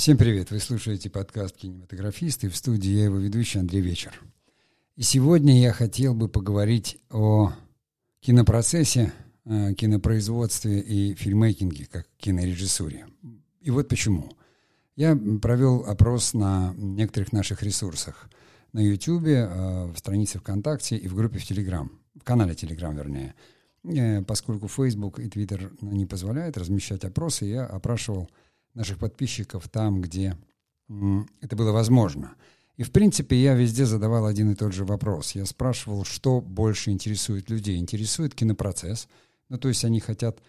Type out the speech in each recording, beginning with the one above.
Всем привет! Вы слушаете подкаст «Кинематографисты». В студии я его ведущий Андрей Вечер. И сегодня я хотел бы поговорить о кинопроцессе, э, кинопроизводстве и фильмейкинге, как кинорежиссуре. И вот почему. Я провел опрос на некоторых наших ресурсах. На YouTube, э, в странице ВКонтакте и в группе в Телеграм. В канале Телеграм, вернее. Э, поскольку Facebook и Twitter не позволяют размещать опросы, я опрашивал наших подписчиков там, где это было возможно. И, в принципе, я везде задавал один и тот же вопрос. Я спрашивал, что больше интересует людей. Интересует кинопроцесс, ну, то есть они хотят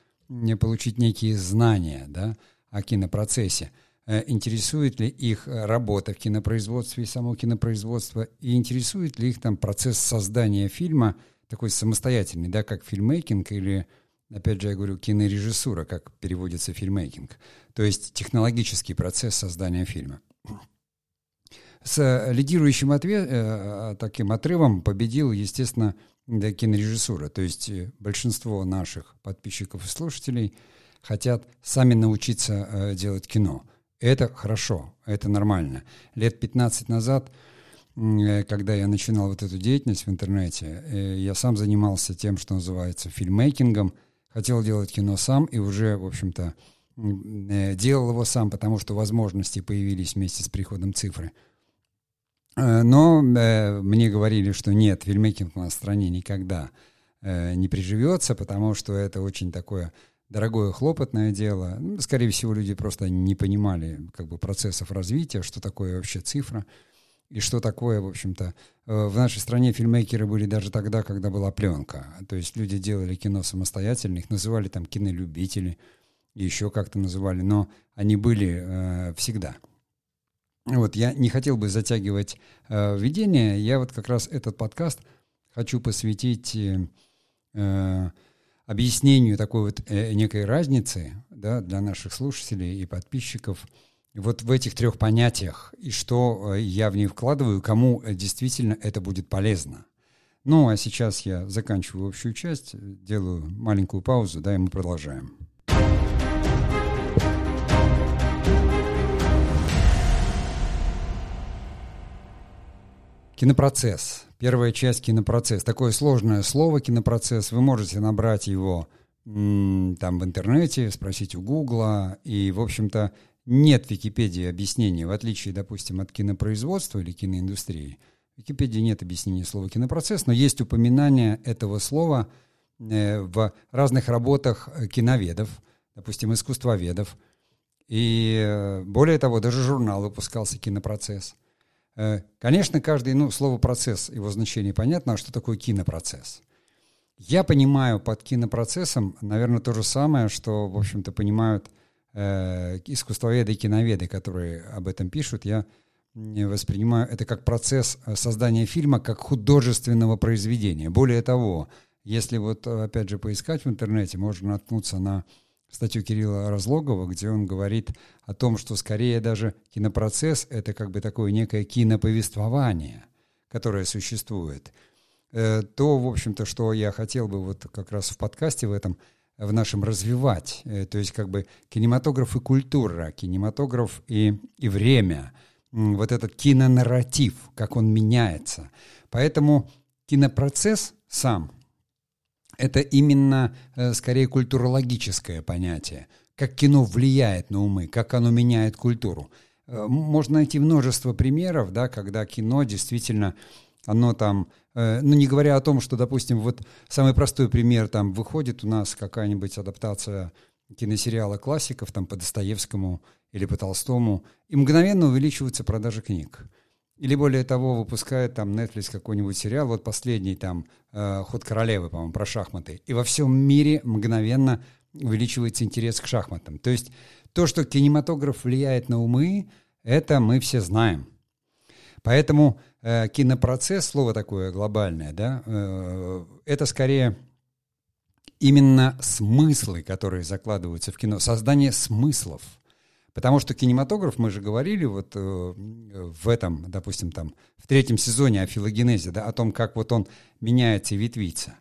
получить некие знания да, о кинопроцессе. Э, интересует ли их работа в кинопроизводстве и само кинопроизводство, и интересует ли их там процесс создания фильма, такой самостоятельный, да, как фильмейкинг или опять же, я говорю, кинорежиссура, как переводится фильмейкинг, то есть технологический процесс создания фильма. С лидирующим ответ, э, таким отрывом победил, естественно, кинорежиссура. То есть э, большинство наших подписчиков и слушателей хотят сами научиться э, делать кино. Это хорошо, это нормально. Лет 15 назад, э, когда я начинал вот эту деятельность в интернете, э, я сам занимался тем, что называется фильмейкингом – хотел делать кино сам и уже, в общем-то, э, делал его сам, потому что возможности появились вместе с приходом цифры. Э, но э, мне говорили, что нет, фильмейкинг у нас в стране никогда не приживется, потому что это очень такое дорогое хлопотное дело. Скорее всего, люди просто не понимали как бы, процессов развития, что такое вообще цифра и что такое, в общем-то, э, в нашей стране фильмейкеры были даже тогда, когда была пленка. То есть люди делали кино самостоятельно, их называли там кинолюбители, еще как-то называли, но они были э, всегда. Вот я не хотел бы затягивать э, введение, я вот как раз этот подкаст хочу посвятить э, э объяснению такой вот э, некой разницы да, для наших слушателей и подписчиков – вот в этих трех понятиях и что э, я в них вкладываю, кому э, действительно это будет полезно. Ну, а сейчас я заканчиваю общую часть, делаю маленькую паузу, да, и мы продолжаем. Кинопроцесс. Первая часть кинопроцесс. Такое сложное слово кинопроцесс. Вы можете набрать его там в интернете, спросить у Гугла. И, в общем-то, нет в Википедии объяснения, в отличие, допустим, от кинопроизводства или киноиндустрии. В Википедии нет объяснения слова кинопроцесс, но есть упоминание этого слова э, в разных работах киноведов, допустим, искусствоведов. И э, более того, даже журнал выпускался «Кинопроцесс». Э, конечно, каждый, ну, слово «процесс», его значение понятно, а что такое кинопроцесс? Я понимаю под кинопроцессом, наверное, то же самое, что, в общем-то, понимают – э, искусствоведы и киноведы, которые об этом пишут, я воспринимаю это как процесс э, создания фильма как художественного произведения. Более того, если вот опять же поискать в интернете, можно наткнуться на статью Кирилла Разлогова, где он говорит о том, что скорее даже кинопроцесс — это как бы такое некое киноповествование, которое существует. Э, то, в общем-то, что я хотел бы вот как раз в подкасте в этом — в нашем развивать. Э, то есть как бы кинематограф и культура, кинематограф и, и время, вот этот кинонарратив, как он меняется. Поэтому кинопроцесс сам — это именно э, скорее культурологическое понятие, как кино влияет на умы, как оно меняет культуру. Э, можно найти множество примеров, да, когда кино действительно оно там, э, ну не говоря о том, что, допустим, вот самый простой пример, там выходит у нас какая-нибудь адаптация киносериала классиков там по Достоевскому или по Толстому, и мгновенно увеличиваются продажи книг. Или более того, выпускает там Netflix какой-нибудь сериал, вот последний там э, «Ход королевы», по-моему, про шахматы. И во всем мире мгновенно увеличивается интерес к шахматам. То есть то, что кинематограф влияет на умы, это мы все знаем. Поэтому кинопроцесс, слово такое глобальное, да, э, это скорее именно смыслы, которые закладываются в кино, создание смыслов. Потому что кинематограф, мы же говорили вот э, в этом, допустим, там, в третьем сезоне о филогенезе, да, о том, как вот он меняется и ветвится.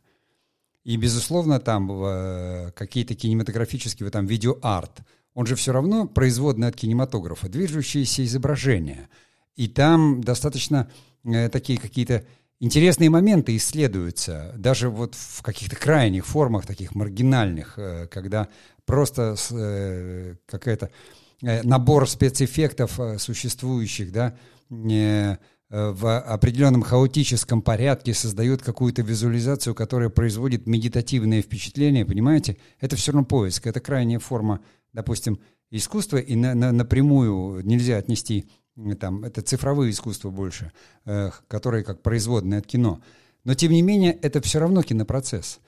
И, безусловно, там э, какие-то кинематографические, вот там видеоарт, Он же все равно производный от кинематографа, движущиеся изображения. И там достаточно э, такие какие-то интересные моменты исследуются, даже вот в каких-то крайних формах, таких маргинальных, э, когда просто э, какая-то э, набор спецэффектов существующих, да, в определенном хаотическом порядке создают какую-то визуализацию, которая производит медитативное впечатление, понимаете? Это все равно поиск, это крайняя форма, допустим, искусства, и на, на, напрямую нельзя отнести там, это цифровые искусства больше, э, которые как производные от кино. Но, тем не менее, это все равно кинопроцесс.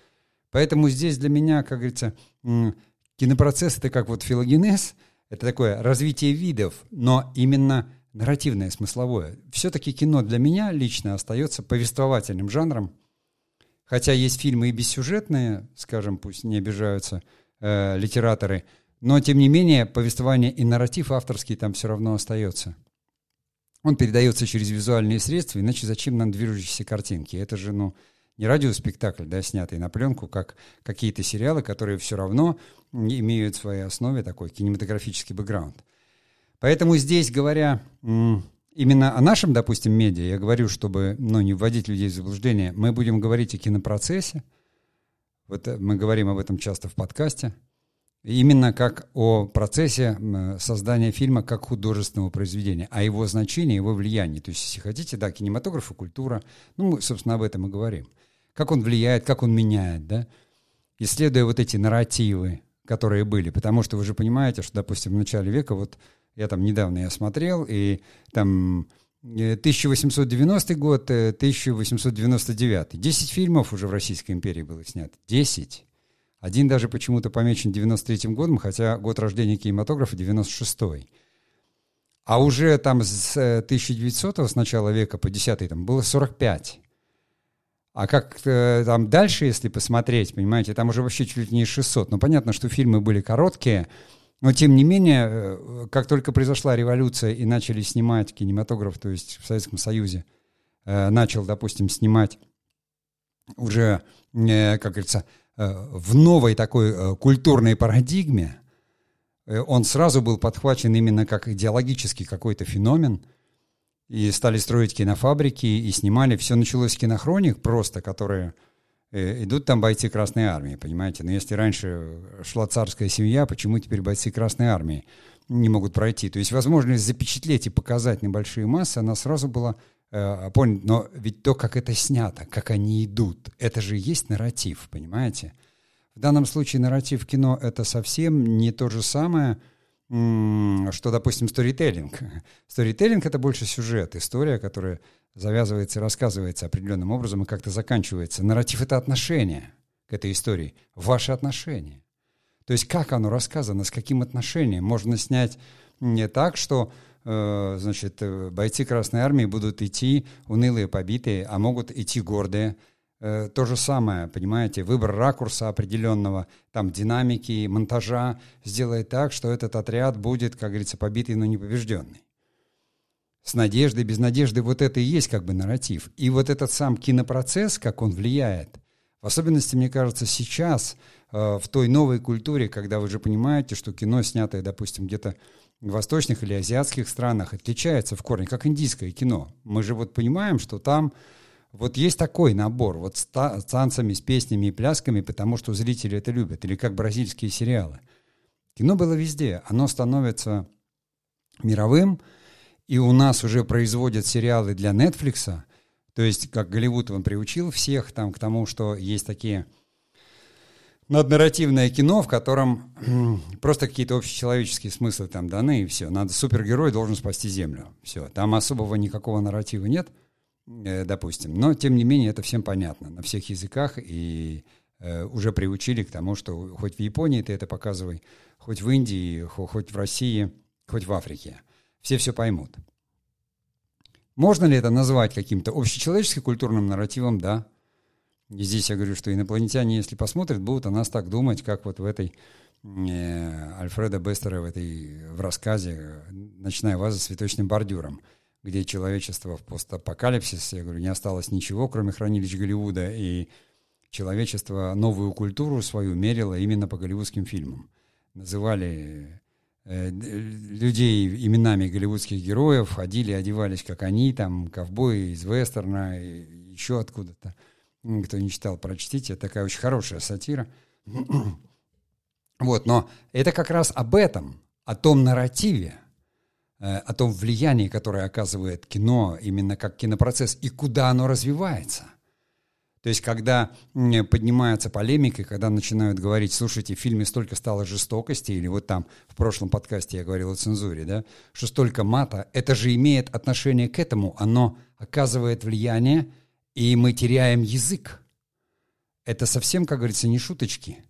Поэтому здесь для меня, как говорится, кинопроцесс — это как вот филогенез, это такое развитие видов, но именно нарративное, смысловое. Все-таки кино для меня лично остается повествовательным жанром, хотя есть фильмы и бессюжетные, скажем, пусть не обижаются э, литераторы, но, тем не менее, повествование и нарратив авторский там все равно остается он передается через визуальные средства, иначе зачем нам движущиеся картинки? Это же, ну, не радиоспектакль, да, снятый на пленку, как какие-то сериалы, которые все равно имеют в своей основе такой кинематографический бэкграунд. Поэтому здесь, говоря именно о нашем, допустим, медиа, я говорю, чтобы ну, не вводить людей в заблуждение, мы будем говорить о кинопроцессе. Вот э, мы говорим об этом часто в подкасте – Именно как о процессе создания фильма как художественного произведения, о его значении, его влиянии. То есть, если хотите, да, кинематограф и культура, ну, мы, собственно, об этом и говорим. Как он влияет, как он меняет, да, исследуя вот эти нарративы, которые были. Потому что вы же понимаете, что, допустим, в начале века, вот я там недавно я смотрел, и там 1890 э, год, 1899. Э, Десять фильмов уже в Российской империи было снято. Десять. Один даже почему-то помечен 93-м годом, хотя год рождения кинематографа 96-й. А уже там с 1900 э, с начала века по 10 там было 45. А как э, там дальше, если посмотреть, понимаете, там уже вообще чуть ли не 600. Ну, понятно, что фильмы были короткие, но тем не менее, э, как только произошла революция и начали снимать кинематограф, то есть в Советском Союзе начал, допустим, снимать уже, как говорится, в новой такой э, культурной парадигме, э, он сразу был подхвачен именно как идеологический какой-то феномен, и стали строить кинофабрики, и снимали. Все началось с кинохроник просто, которые идут там бойцы Красной Армии, понимаете? Но если раньше шла царская семья, почему теперь бойцы Красной Армии не могут пройти? То есть возможность запечатлеть и показать небольшие массы, она сразу была э, понял, но ведь то, как это снято, как они идут, это же есть нарратив, понимаете? В данном случае нарратив кино — это совсем не то же самое, что, допустим, сторителлинг. Сторителлинг — это больше сюжет, история, которая завязывается и рассказывается определенным образом и как-то заканчивается. Нарратив — это отношение к этой истории, ваши отношения. То есть как оно рассказано, с каким отношением. Можно снять не так, что Э, значит, э, бойцы Красной Армии будут идти унылые, побитые, а могут идти гордые. Э, то же самое, понимаете, выбор ракурса определенного, там динамики, монтажа сделает так, что этот отряд будет, как говорится, побитый, но не побежденный. С надеждой, без надежды, вот это и есть как бы нарратив. И вот этот сам кинопроцесс, как он влияет, в особенности, мне кажется, сейчас, в той новой культуре, когда вы же понимаете, что кино, снятое, допустим, где-то восточных или азиатских странах отличается в корне, как индийское кино. Мы же вот понимаем, что там вот есть такой набор, вот с, та, с танцами, с песнями и плясками, потому что зрители это любят, или как бразильские сериалы. Кино было везде, оно становится мировым, и у нас уже производят сериалы для Netflix, то есть как Голливуд он приучил всех там к тому, что есть такие наднарративное кино, в котором просто какие-то общечеловеческие смыслы там даны, и все. Надо супергерой должен спасти Землю. Все. Там особого никакого нарратива нет, э, допустим. Но, тем не менее, это всем понятно на всех языках, и э, уже приучили к тому, что хоть в Японии ты это показывай, хоть в Индии, хоть в России, хоть в Африке. Все все поймут. Можно ли это назвать каким-то общечеловеческим культурным нарративом? Да. И здесь я говорю, что инопланетяне, если посмотрят, будут о нас так думать, как вот в этой э, Альфреда Бестера в, этой, в рассказе «Ночная ваза с цветочным бордюром», где человечество в постапокалипсисе, я говорю, не осталось ничего, кроме хранилищ Голливуда, и человечество новую культуру свою мерило именно по голливудским фильмам. Называли э, людей именами голливудских героев, ходили, одевались, как они, там, ковбои из вестерна, еще откуда-то. Кто не читал, прочтите. Такая очень хорошая сатира. Вот, но это как раз об этом, о том нарративе, э, о том влиянии, которое оказывает кино именно как кинопроцесс и куда оно развивается. То есть, когда поднимается полемика, когда начинают говорить, слушайте, в фильме столько стало жестокости, или вот там в прошлом подкасте я говорил о цензуре, да, что столько мата, это же имеет отношение к этому, оно оказывает влияние, и мы теряем язык. Это совсем, как говорится, не шуточки.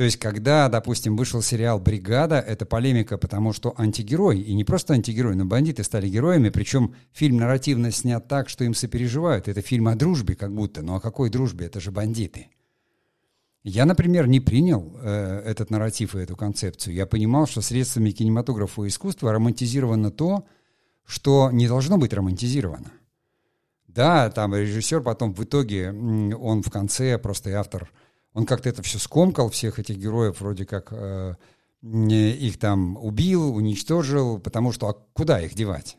То есть, когда, допустим, вышел сериал «Бригада», это полемика, потому что антигерой, и не просто антигерой, но бандиты стали героями, причем фильм нарративно снят так, что им сопереживают. Это фильм о дружбе как будто, но о какой дружбе? Это же бандиты. Я, например, не принял э, этот нарратив и эту концепцию. Я понимал, что средствами кинематографа и искусства романтизировано то, что не должно быть романтизировано. Да, там режиссер потом в итоге, он в конце, просто и автор – он как-то это все скомкал, всех этих героев вроде как э, их там убил, уничтожил, потому что а куда их девать?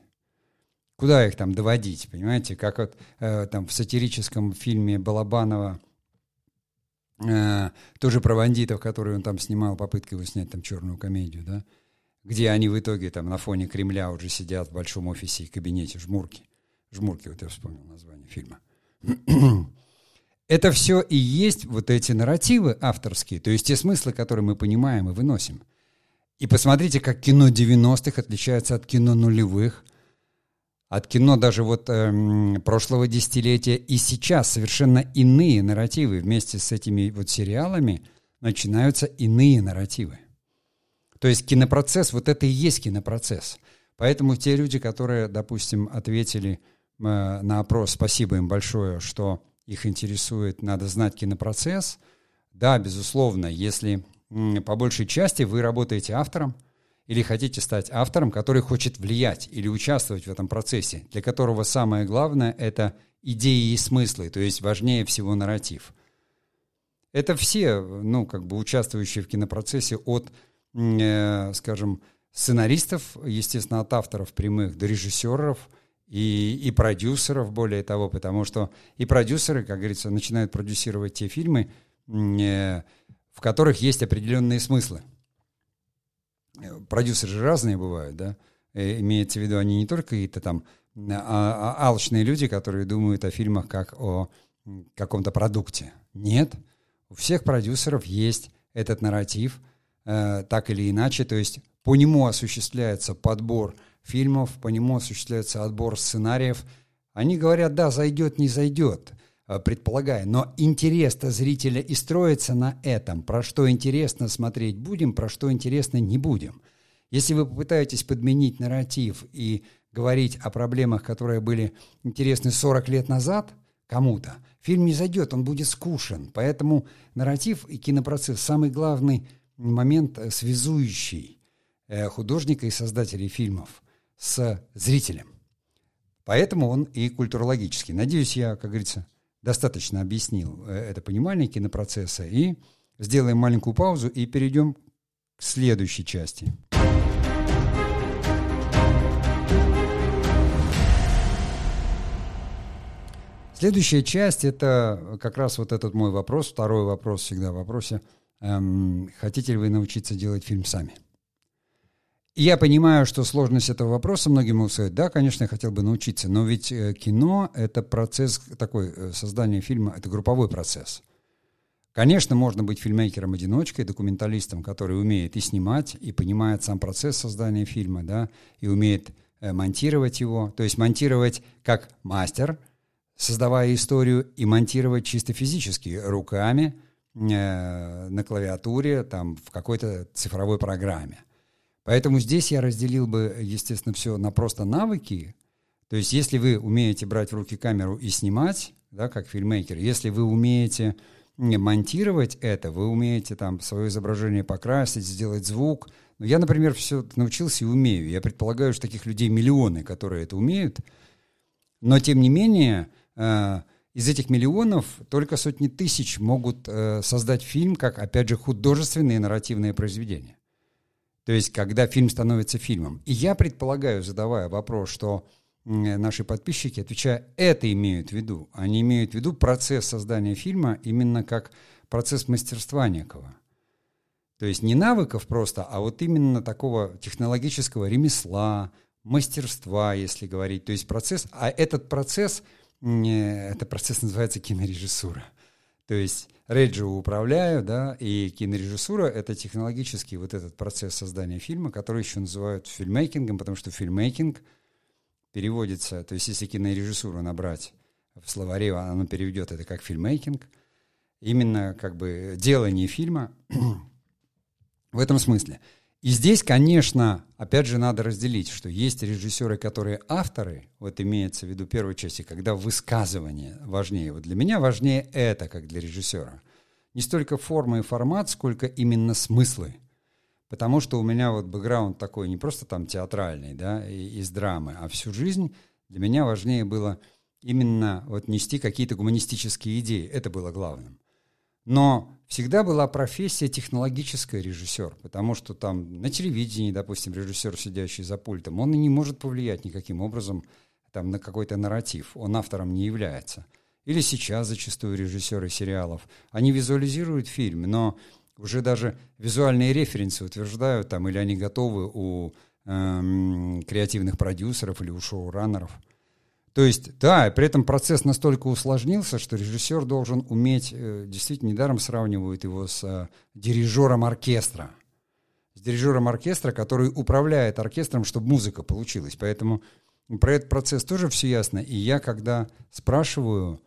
Куда их там доводить, понимаете? Как вот э, там в сатирическом фильме Балабанова, э, тоже про бандитов, которые он там снимал, попытка его снять там черную комедию, да? Где они в итоге там на фоне Кремля уже сидят в большом офисе и кабинете, жмурки. Жмурки, вот я вспомнил название фильма. Это все и есть вот эти нарративы авторские, то есть те смыслы, которые мы понимаем и выносим. И посмотрите, как кино 90-х отличается от кино нулевых, от кино даже вот э, прошлого десятилетия. И сейчас совершенно иные нарративы. Вместе с этими вот сериалами начинаются иные нарративы. То есть кинопроцесс, вот это и есть кинопроцесс. Поэтому те люди, которые, допустим, ответили на опрос, спасибо им большое, что их интересует, надо знать кинопроцесс. Да, безусловно, если по большей части вы работаете автором или хотите стать автором, который хочет влиять или участвовать в этом процессе, для которого самое главное — это идеи и смыслы, то есть важнее всего нарратив. Это все, ну, как бы участвующие в кинопроцессе от, э, скажем, сценаристов, естественно, от авторов прямых до режиссеров — и, и продюсеров, более того, потому что и продюсеры, как говорится, начинают продюсировать те фильмы, э, в которых есть определенные смыслы. Продюсеры же разные бывают, да? Э, имеется в виду, они не только какие-то там а, а, алчные люди, которые думают о фильмах как о каком-то продукте. Нет, у всех продюсеров есть этот нарратив, э, так или иначе, то есть по нему осуществляется подбор фильмов, по нему осуществляется отбор сценариев. Они говорят, да, зайдет, не зайдет, э, предполагая, но интерес-то зрителя и строится на этом. Про что интересно смотреть будем, про что интересно не будем. Если вы попытаетесь подменить нарратив и говорить о проблемах, которые были интересны 40 лет назад кому-то, фильм не зайдет, он будет скушен. Поэтому нарратив и кинопроцесс – самый главный момент, э, связующий художника и создателей фильмов с зрителем. Поэтому он и культурологический. Надеюсь, я, как говорится, достаточно объяснил э, это понимание кинопроцесса. И сделаем маленькую паузу и перейдем к следующей части. Следующая часть – это как раз вот этот мой вопрос, второй вопрос всегда в вопросе. Эм, хотите ли вы научиться делать фильм сами? – я понимаю, что сложность этого вопроса многим сказать, да, конечно, я хотел бы научиться, но ведь э, кино — это процесс такой, э, создание фильма — это групповой процесс. Конечно, можно быть фильмейкером-одиночкой, документалистом, который умеет и снимать, и понимает сам процесс создания фильма, да, и умеет э, монтировать его, то есть монтировать как мастер, создавая историю, и монтировать чисто физически, руками, э, на клавиатуре, там, в какой-то цифровой программе — Поэтому здесь я разделил бы, естественно, все на просто навыки. То есть если вы умеете брать в руки камеру и снимать, да, как фильммейкер, если вы умеете монтировать это, вы умеете там свое изображение покрасить, сделать звук. Но я, например, все научился и умею. Я предполагаю, что таких людей миллионы, которые это умеют. Но, тем не менее, э, из этих миллионов только сотни тысяч могут э, создать фильм как, опять же, художественное и нарративное произведение. То есть, когда фильм становится фильмом. И я предполагаю, задавая вопрос, что наши подписчики, отвечая, это имеют в виду. Они имеют в виду процесс создания фильма именно как процесс мастерства некого. То есть не навыков просто, а вот именно такого технологического ремесла, мастерства, если говорить. То есть процесс, а этот процесс, этот процесс называется кинорежиссура. То есть Реджио управляю, да, и кинорежиссура — это технологический вот этот процесс создания фильма, который еще называют фильмейкингом, потому что фильмейкинг переводится, то есть если кинорежиссуру набрать в словаре, оно переведет это как фильмейкинг, именно как бы делание фильма в этом смысле. И здесь, конечно, опять же надо разделить, что есть режиссеры, которые авторы, вот имеется в виду первой части, когда высказывание важнее. Вот для меня важнее это, как для режиссера. Не столько форма и формат, сколько именно смыслы. Потому что у меня вот бэкграунд такой не просто там театральный, да, из драмы, а всю жизнь для меня важнее было именно вот нести какие-то гуманистические идеи. Это было главным. Но всегда была профессия технологическая режиссер, потому что там на телевидении, допустим, режиссер, сидящий за пультом, он и не может повлиять никаким образом там, на какой-то нарратив, он автором не является. Или сейчас зачастую режиссеры сериалов, они визуализируют фильм, но уже даже визуальные референсы утверждают там, или они готовы у эм, креативных продюсеров или у шоураннеров – то есть, да, при этом процесс настолько усложнился, что режиссер должен уметь, э, действительно, недаром сравнивают его с э, дирижером оркестра. С дирижером оркестра, который управляет оркестром, чтобы музыка получилась. Поэтому про этот процесс тоже все ясно. И я, когда спрашиваю,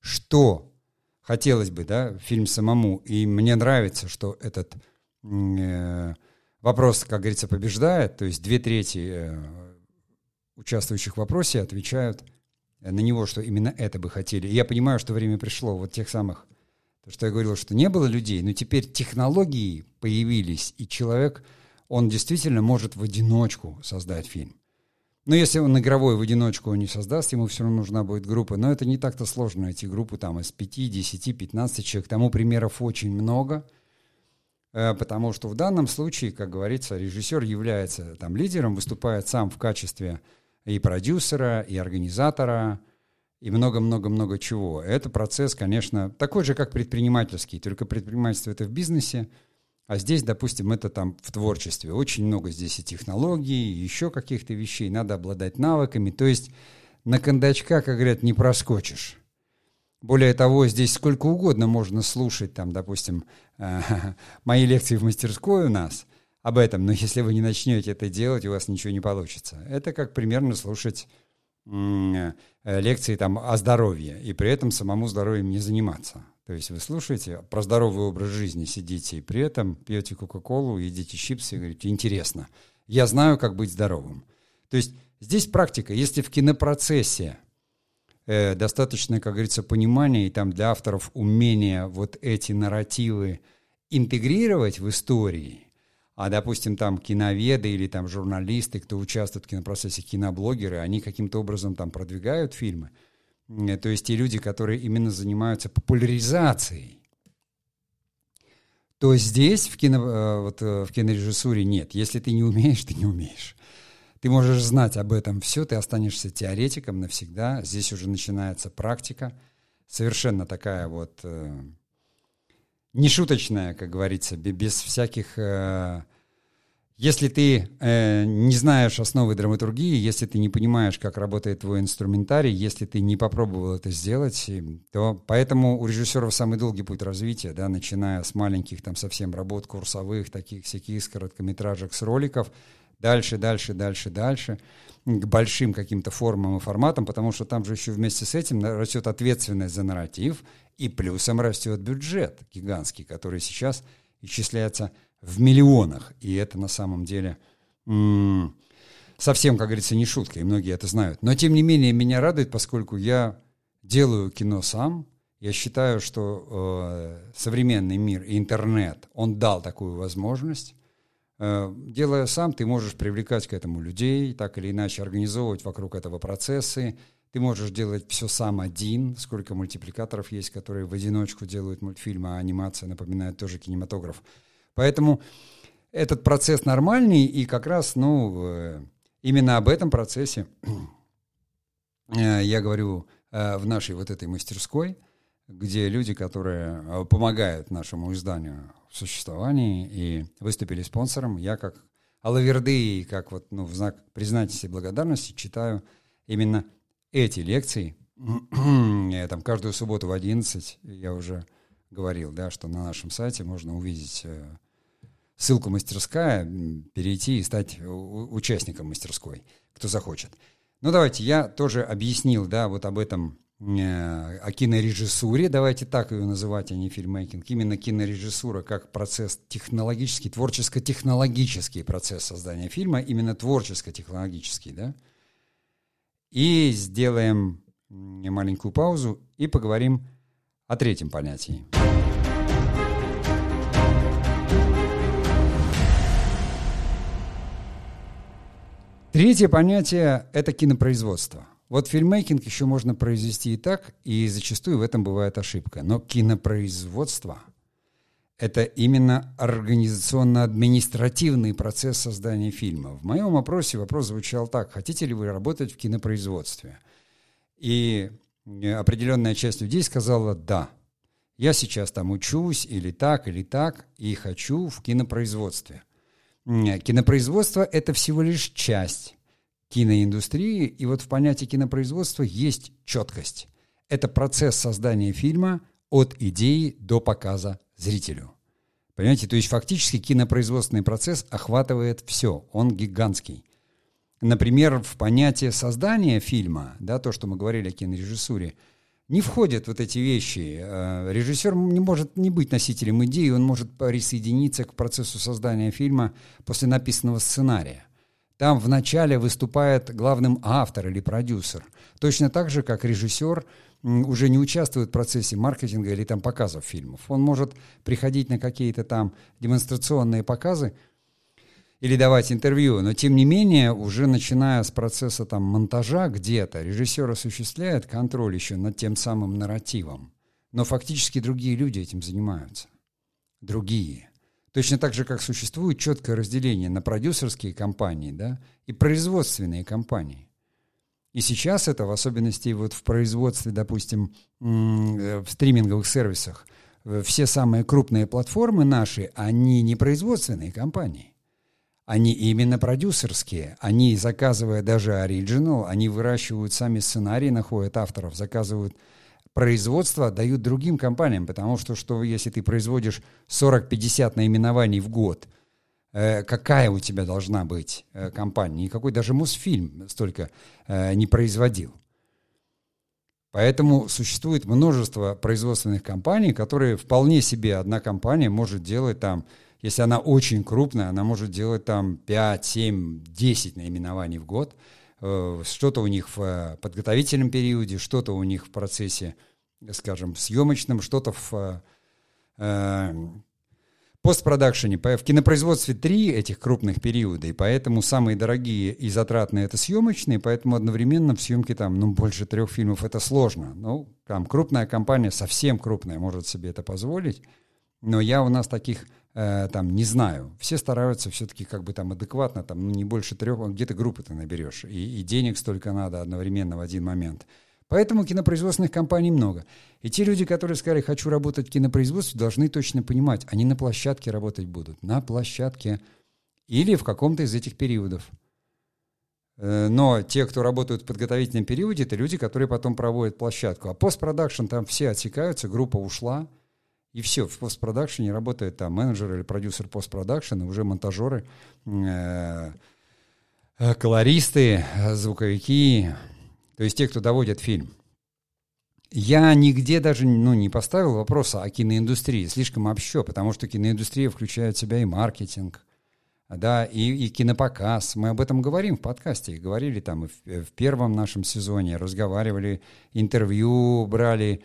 что хотелось бы, да, фильм самому, и мне нравится, что этот э, вопрос, как говорится, побеждает, то есть две трети э, участвующих в вопросе отвечают на него, что именно это бы хотели. И я понимаю, что время пришло вот тех самых, то, что я говорил, что не было людей, но теперь технологии появились, и человек, он действительно может в одиночку создать фильм. Но если он игровой в одиночку он не создаст, ему все равно нужна будет группа. Но это не так-то сложно найти группу там из 5, 10, 15 человек. Тому примеров очень много, э, потому что в данном случае, как говорится, режиссер является там лидером, выступает сам в качестве и продюсера, и организатора, и много-много-много чего. Это процесс, конечно, такой же, как предпринимательский, только предпринимательство это в бизнесе, а здесь, допустим, это там в творчестве. Очень много здесь и технологий, и еще каких-то вещей, надо обладать навыками. То есть на кондачка, как говорят, не проскочишь. Более того, здесь сколько угодно можно слушать, там, допустим, мои лекции в мастерской у нас – об этом, но если вы не начнете это делать, у вас ничего не получится. Это как примерно слушать э, лекции там о здоровье, и при этом самому здоровьем не заниматься. То есть вы слушаете про здоровый образ жизни, сидите, и при этом пьете Кока-Колу, едите чипсы и говорите, интересно, я знаю, как быть здоровым. То есть здесь практика. Если в кинопроцессе э, достаточно, как говорится, понимания и там для авторов умения вот эти нарративы интегрировать в истории, а, допустим, там киноведы или там журналисты, кто участвует в кинопроцессе, киноблогеры, они каким-то образом там продвигают фильмы. То есть те люди, которые именно занимаются популяризацией. То здесь в, кино, э, вот, э, в кинорежиссуре нет. Если ты не умеешь, ты не умеешь. Ты можешь знать об этом все, ты останешься теоретиком навсегда. Здесь уже начинается практика. Совершенно такая вот э, нешуточная, как говорится, без всяких... Э, если ты э, не знаешь основы драматургии, если ты не понимаешь, как работает твой инструментарий, если ты не попробовал это сделать, то поэтому у режиссеров самый долгий путь развития, да, начиная с маленьких там совсем работ курсовых, таких всяких короткометражек с роликов, дальше, дальше, дальше, дальше, к большим каким-то формам и форматам, потому что там же еще вместе с этим растет ответственность за нарратив, и плюсом растет бюджет гигантский, который сейчас исчисляется в миллионах. И это на самом деле м- совсем, как говорится, не шутка, и многие это знают. Но тем не менее меня радует, поскольку я делаю кино сам. Я считаю, что э, современный мир и интернет, он дал такую возможность. Э, делая сам, ты можешь привлекать к этому людей, так или иначе организовывать вокруг этого процессы, ты можешь делать все сам один. Сколько мультипликаторов есть, которые в одиночку делают мультфильмы, а анимация напоминает тоже кинематограф. Поэтому этот процесс нормальный, и как раз, ну, именно об этом процессе я говорю в нашей вот этой мастерской, где люди, которые помогают нашему изданию в существовании и выступили спонсором, я как Алаверды, как вот, ну, в знак признательности и благодарности читаю именно эти лекции. там каждую субботу в 11, я уже говорил, да, что на нашем сайте можно увидеть э, ссылку «Мастерская», перейти и стать участником мастерской, кто захочет. Ну, давайте, я тоже объяснил, да, вот об этом Э, о кинорежиссуре, давайте так ее называть, а не фильммейкинг, именно кинорежиссура как процесс технологический, творческо-технологический процесс создания фильма, именно творческо-технологический, да. И сделаем маленькую паузу и поговорим о третьем понятии. Третье понятие – это кинопроизводство – вот фильммейкинг еще можно произвести и так, и зачастую в этом бывает ошибка. Но кинопроизводство — это именно организационно-административный процесс создания фильма. В моем вопросе вопрос звучал так. Хотите ли вы работать в кинопроизводстве? И определенная часть людей сказала «да». Я сейчас там учусь или так, или так, и хочу в кинопроизводстве. Кинопроизводство — это всего лишь часть киноиндустрии, и вот в понятии кинопроизводства есть четкость. Это процесс создания фильма от идеи до показа зрителю. Понимаете, то есть фактически кинопроизводственный процесс охватывает все, он гигантский. Например, в понятие создания фильма, да, то, что мы говорили о кинорежиссуре, не входят вот эти вещи. Э, режиссер не может не быть носителем идеи, он может присоединиться к процессу создания фильма после написанного сценария. Там вначале выступает главным автор или продюсер. Точно так же, как режиссер уже не участвует в процессе маркетинга или там показов фильмов. Он может приходить на какие-то там демонстрационные показы или давать интервью, но тем не менее, уже начиная с процесса там монтажа где-то, режиссер осуществляет контроль еще над тем самым нарративом. Но фактически другие люди этим занимаются. Другие – Точно так же, как существует четкое разделение на продюсерские компании да, и производственные компании. И сейчас это, в особенности вот в производстве, допустим, э, в стриминговых сервисах, э, все самые крупные платформы наши, они не производственные компании. Они именно продюсерские. Они, заказывая даже оригинал, они выращивают сами сценарии, находят авторов, заказывают производство дают другим компаниям, потому что, что если ты производишь 40-50 наименований в год, какая у тебя должна быть э, компания? Никакой даже Мосфильм столько э, не производил. Поэтому существует множество производственных компаний, которые вполне себе одна компания может делать там, если она очень крупная, она может делать там 5, 7, 10 наименований в год – Э, что-то у них в э, подготовительном периоде, что-то у них в процессе, скажем, съемочном, что-то в э, постпродакшене. В кинопроизводстве три этих крупных периода, и поэтому самые дорогие и затратные это съемочные, поэтому одновременно в съемке там, ну, больше трех фильмов это сложно. Ну, там крупная компания, совсем крупная, может себе это позволить, но я у нас таких э, там не знаю. Все стараются все-таки как бы там адекватно, там ну, не больше трех, где-то группы ты наберешь, и, и денег столько надо одновременно в один момент. Поэтому кинопроизводственных компаний много. И те люди, которые сказали, хочу работать в кинопроизводстве, должны точно понимать, они на площадке работать будут. На площадке. Или в каком-то из этих периодов. Э, но те, кто работают в подготовительном периоде, это люди, которые потом проводят площадку. А постпродакшн там все отсекаются, группа ушла – и все, в постпродакшене работает там менеджер или продюсер постпродакшена, уже монтажеры, э, э, колористы, звуковики, то есть те, кто доводит фильм. Я нигде даже ну, не поставил вопроса о киноиндустрии, слишком общо, потому что киноиндустрия включает в себя и маркетинг, да, и, и кинопоказ. Мы об этом говорим в подкасте, говорили там в, в первом нашем сезоне, разговаривали, интервью брали,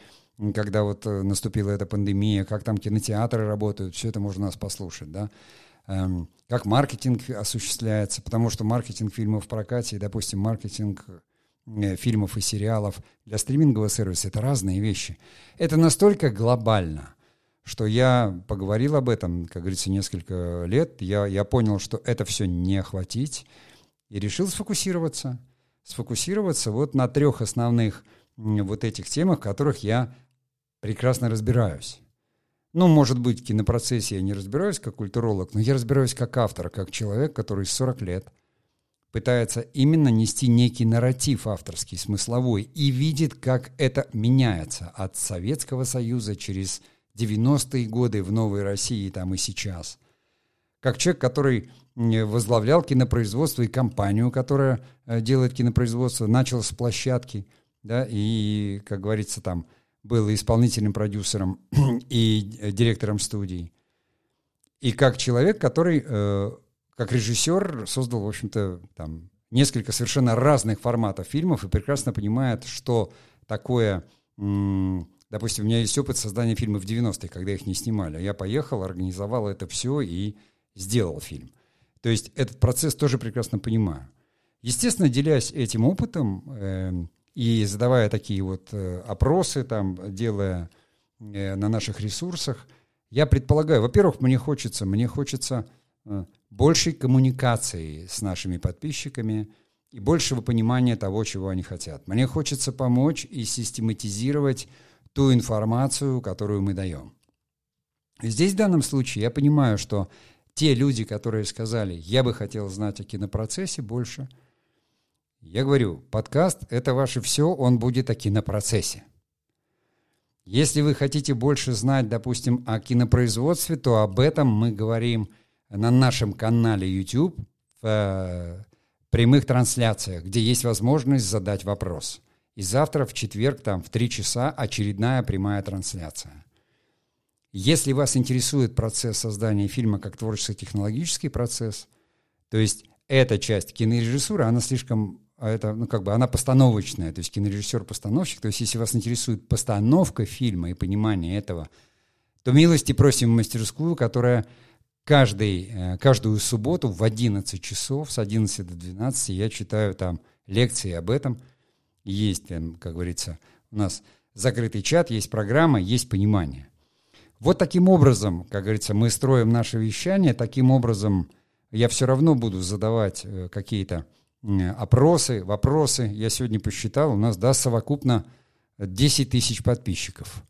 когда вот э, наступила эта пандемия, как там кинотеатры работают, все это можно нас послушать, да. Эм, как маркетинг осуществляется, потому что маркетинг фильмов в прокате, допустим, маркетинг э, фильмов и сериалов для стримингового сервиса — это разные вещи. Это настолько глобально, что я поговорил об этом, как говорится, несколько лет. Я, я понял, что это все не охватить, и решил сфокусироваться. Сфокусироваться вот на трех основных вот этих темах, в которых я прекрасно разбираюсь. Ну, может быть, в кинопроцессе я не разбираюсь как культуролог, но я разбираюсь как автор, как человек, который 40 лет пытается именно нести некий нарратив авторский, смысловой, и видит, как это меняется от Советского Союза через 90-е годы в Новой России там и сейчас. Как человек, который возглавлял кинопроизводство и компанию, которая э, делает кинопроизводство, начал с площадки, да, и, как говорится, там – был исполнительным продюсером, и э, директором студии. И как человек, который, э, как режиссер, создал, в общем-то, там несколько совершенно разных форматов фильмов и прекрасно понимает, что такое... допустим, у меня есть опыт создания фильмов в 90-е, когда их не снимали. Я поехал, организовал это все и сделал фильм. То есть этот процесс тоже прекрасно понимаю. Естественно, делясь этим опытом, э, и задавая такие вот э, опросы, там, делая э, на наших ресурсах, я предполагаю, во-первых, мне хочется, мне хочется большей коммуникации с нашими подписчиками и большего понимания того, чего они хотят. Мне хочется помочь и систематизировать ту информацию, которую мы даем. Здесь в данном случае я понимаю, что те люди, которые сказали, я бы хотел знать о кинопроцессе больше – я говорю, подкаст – это ваше все, он будет о кинопроцессе. Если вы хотите больше знать, допустим, о кинопроизводстве, то об этом мы говорим на нашем канале YouTube в э, прямых трансляциях, где есть возможность задать вопрос. И завтра в четверг там в 3 часа очередная прямая трансляция. Если вас интересует процесс создания фильма как творческо-технологический процесс, то есть эта часть кинорежиссуры, она слишком а это, ну, как бы она постановочная, то есть кинорежиссер-постановщик. То есть если вас интересует постановка фильма и понимание этого, то милости просим в мастерскую, которая каждый, э, каждую субботу в 11 часов, с 11 до 12 я читаю там лекции об этом. Есть, как говорится, у нас закрытый чат, есть программа, есть понимание. Вот таким образом, как говорится, мы строим наше вещание, таким образом я все равно буду задавать э, какие-то опросы, вопросы. Я сегодня посчитал, у нас, да, совокупно 10 тысяч подписчиков.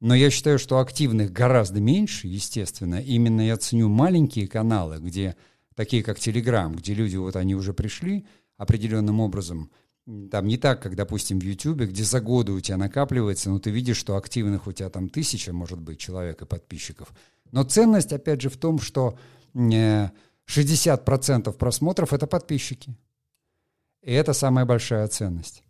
Но я считаю, что активных гораздо меньше, естественно. Именно я ценю маленькие каналы, где такие как Telegram, где люди вот они уже пришли определенным образом. Там не так, как, допустим, в YouTube, где за годы у тебя накапливается, но ты видишь, что активных у тебя там тысяча, может быть, человек и подписчиков. Но ценность, опять же, в том, что 60% э, просмотров — это подписчики. И это самая большая ценность.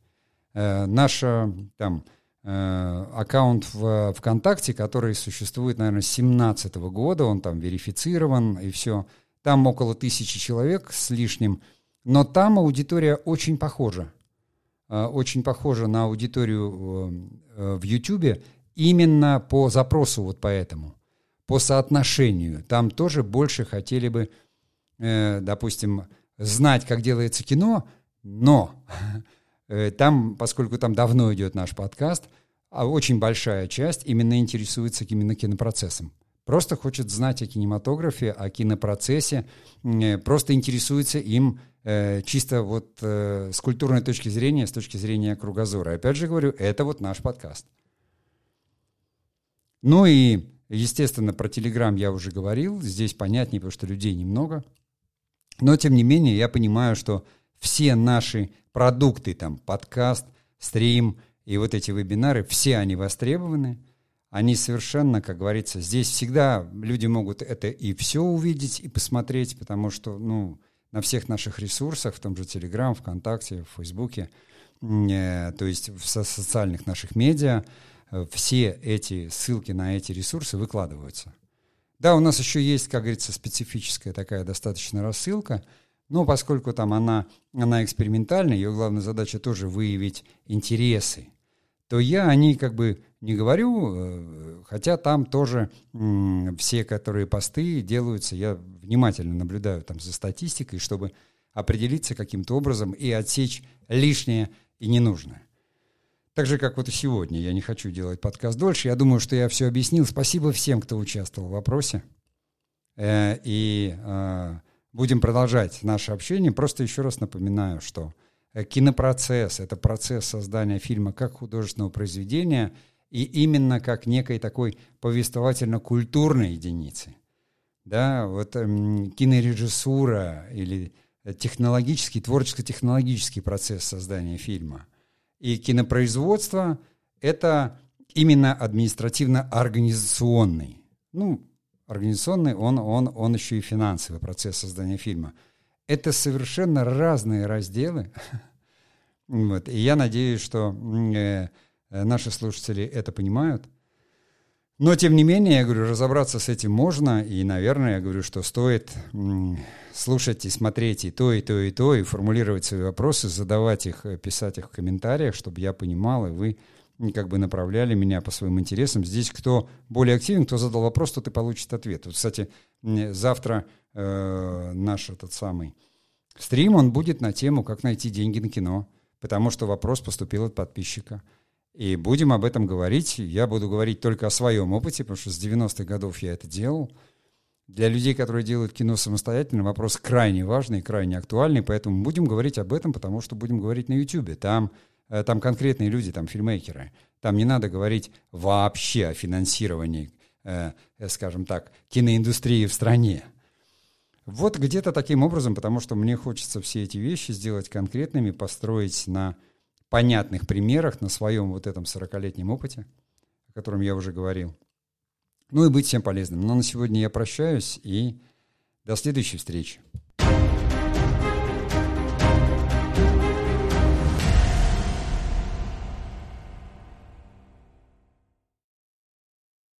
Э, наш э, там, аккаунт в ВКонтакте, который существует, наверное, с 2017 года, он там верифицирован и все. Там около тысячи человек с лишним, но там аудитория очень похожа. Очень похожа на аудиторию в YouTube именно по запросу вот поэтому, по соотношению. Там тоже больше хотели бы, допустим, знать, как делается кино, но э, там, поскольку там давно идет наш подкаст, а очень большая часть именно интересуется именно кинопроцессом. Просто хочет знать о кинематографе, о кинопроцессе, э, просто интересуется им э, чисто вот с культурной точки зрения, с точки зрения кругозора. Опять же говорю, это вот наш подкаст. Ну и, естественно, про Телеграм я уже говорил. Здесь понятнее, потому что людей немного. Но, тем не менее, я понимаю, что все наши продукты, там, подкаст, стрим и вот эти вебинары, все они востребованы. Они совершенно, как говорится, здесь всегда люди могут это и все увидеть, и посмотреть, потому что, ну, на всех наших ресурсах, в том же Телеграм, ВКонтакте, в Фейсбуке, э, то есть в со социальных наших медиа, э, все эти ссылки на эти ресурсы выкладываются. Да, у нас еще есть, как говорится, специфическая такая достаточно рассылка – но поскольку там она, она экспериментальная, ее главная задача тоже выявить интересы, то я о ней как бы не говорю, э, хотя там тоже все, которые посты делаются, я внимательно наблюдаю там за статистикой, чтобы определиться каким-то образом и отсечь лишнее и ненужное. Так же, как вот и сегодня. Я не хочу делать подкаст дольше. Я думаю, что я все объяснил. Спасибо всем, кто участвовал в вопросе. Э, и э, будем продолжать наше общение. Просто еще раз напоминаю, что э, кинопроцесс — это процесс создания фильма как художественного произведения и именно как некой такой повествовательно-культурной единицы. Да, вот эм, кинорежиссура или технологический, творческо-технологический процесс создания фильма. И кинопроизводство — это именно административно-организационный. Ну, организационный, он, он, он еще и финансовый процесс создания фильма. Это совершенно разные разделы. вот. И я надеюсь, что э, наши слушатели это понимают. Но, тем не менее, я говорю, разобраться с этим можно, и, наверное, я говорю, что стоит слушать и смотреть и то, и то, и то, и формулировать свои вопросы, задавать их, э, писать их в комментариях, чтобы я понимал, и вы как бы направляли меня по своим интересам. Здесь кто более активен, кто задал вопрос, тот и получит ответ. Вот, кстати, завтра э, наш этот самый стрим, он будет на тему «Как найти деньги на кино», потому что вопрос поступил от подписчика – и будем об этом говорить. Я буду говорить только о своем опыте, потому что с 90-х годов я это делал. Для людей, которые делают кино самостоятельно, вопрос крайне важный, крайне актуальный, поэтому будем говорить об этом, потому что будем говорить на YouTube. Там, там конкретные люди, там фильмейкеры. Там не надо говорить вообще о финансировании, э, э, скажем так, киноиндустрии в стране. Вот где-то таким образом, потому что мне хочется все эти вещи сделать конкретными, построить на понятных примерах на своем вот этом 40-летнем опыте, о котором я уже говорил. Ну и быть всем полезным. Но на сегодня я прощаюсь и до следующей встречи.